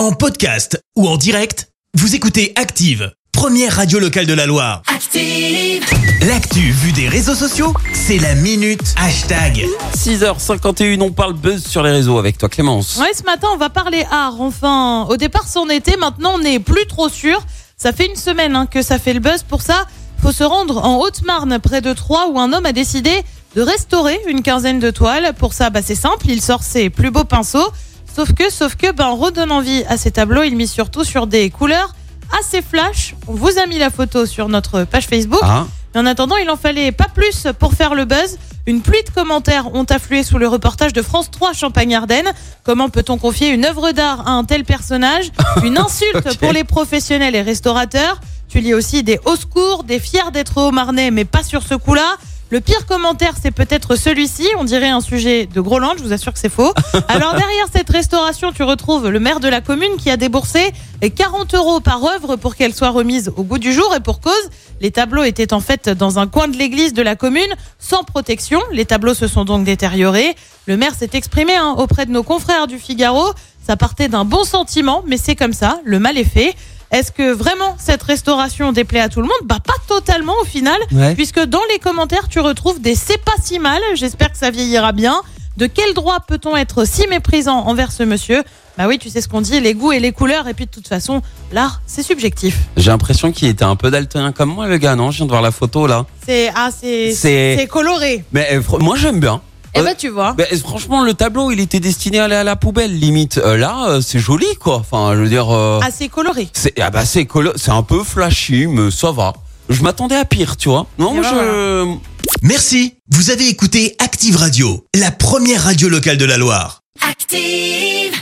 En podcast ou en direct, vous écoutez Active, première radio locale de la Loire. Active. L'actu vue des réseaux sociaux, c'est la minute hashtag. 6h51, on parle buzz sur les réseaux avec toi Clémence. Ouais, ce matin, on va parler art. Enfin, au départ, c'en était. Maintenant, on n'est plus trop sûr. Ça fait une semaine hein, que ça fait le buzz. Pour ça, faut se rendre en Haute-Marne, près de Troyes, où un homme a décidé de restaurer une quinzaine de toiles. Pour ça, bah, c'est simple. Il sort ses plus beaux pinceaux. Sauf que, sauf que, ben, on redonne envie à ces tableaux. Il mise surtout sur des couleurs assez flash. On vous a mis la photo sur notre page Facebook. Ah, Mais en attendant, il en fallait pas plus pour faire le buzz. Une pluie de commentaires ont afflué sous le reportage de France 3 Champagne-Ardenne. Comment peut-on confier une œuvre d'art à un tel personnage? Une insulte pour les professionnels et restaurateurs. Tu lis aussi des hauts secours, des fiers d'être au Marnais, mais pas sur ce coup-là. Le pire commentaire, c'est peut-être celui-ci. On dirait un sujet de Groland, je vous assure que c'est faux. Alors derrière cette restauration, tu retrouves le maire de la commune qui a déboursé 40 euros par œuvre pour qu'elle soit remise au goût du jour et pour cause. Les tableaux étaient en fait dans un coin de l'église de la commune sans protection. Les tableaux se sont donc détériorés. Le maire s'est exprimé hein, auprès de nos confrères du Figaro. Ça partait d'un bon sentiment, mais c'est comme ça, le mal est fait. Est-ce que vraiment cette restauration déplaît à tout le monde Bah pas totalement au final, Ouais. puisque dans les commentaires tu retrouves des c'est pas si mal. J'espère que ça vieillira bien. De quel droit peut-on être si méprisant envers ce monsieur Bah oui, tu sais ce qu'on dit, les goûts et les couleurs, et puis de toute façon, l'art c'est subjectif. J'ai l'impression qu'il était un peu daltonien comme moi le gars, non? Je viens de voir la photo là. C'est ah c'est coloré. Mais euh, moi j'aime bien. Eh Euh, bah tu vois. Ben, franchement, le tableau, il était destiné à aller à la poubelle, limite. Euh, là, euh, c'est joli, quoi. Enfin, je veux dire, euh, Ah c'est coloré. c'est ah bah c'est colo- c'est un peu flashy, mais ça va. Je m'attendais à pire, tu vois. Non, Et moi, ben je. Merci, vous avez écouté Active Radio, la première radio locale de la Loire. Active.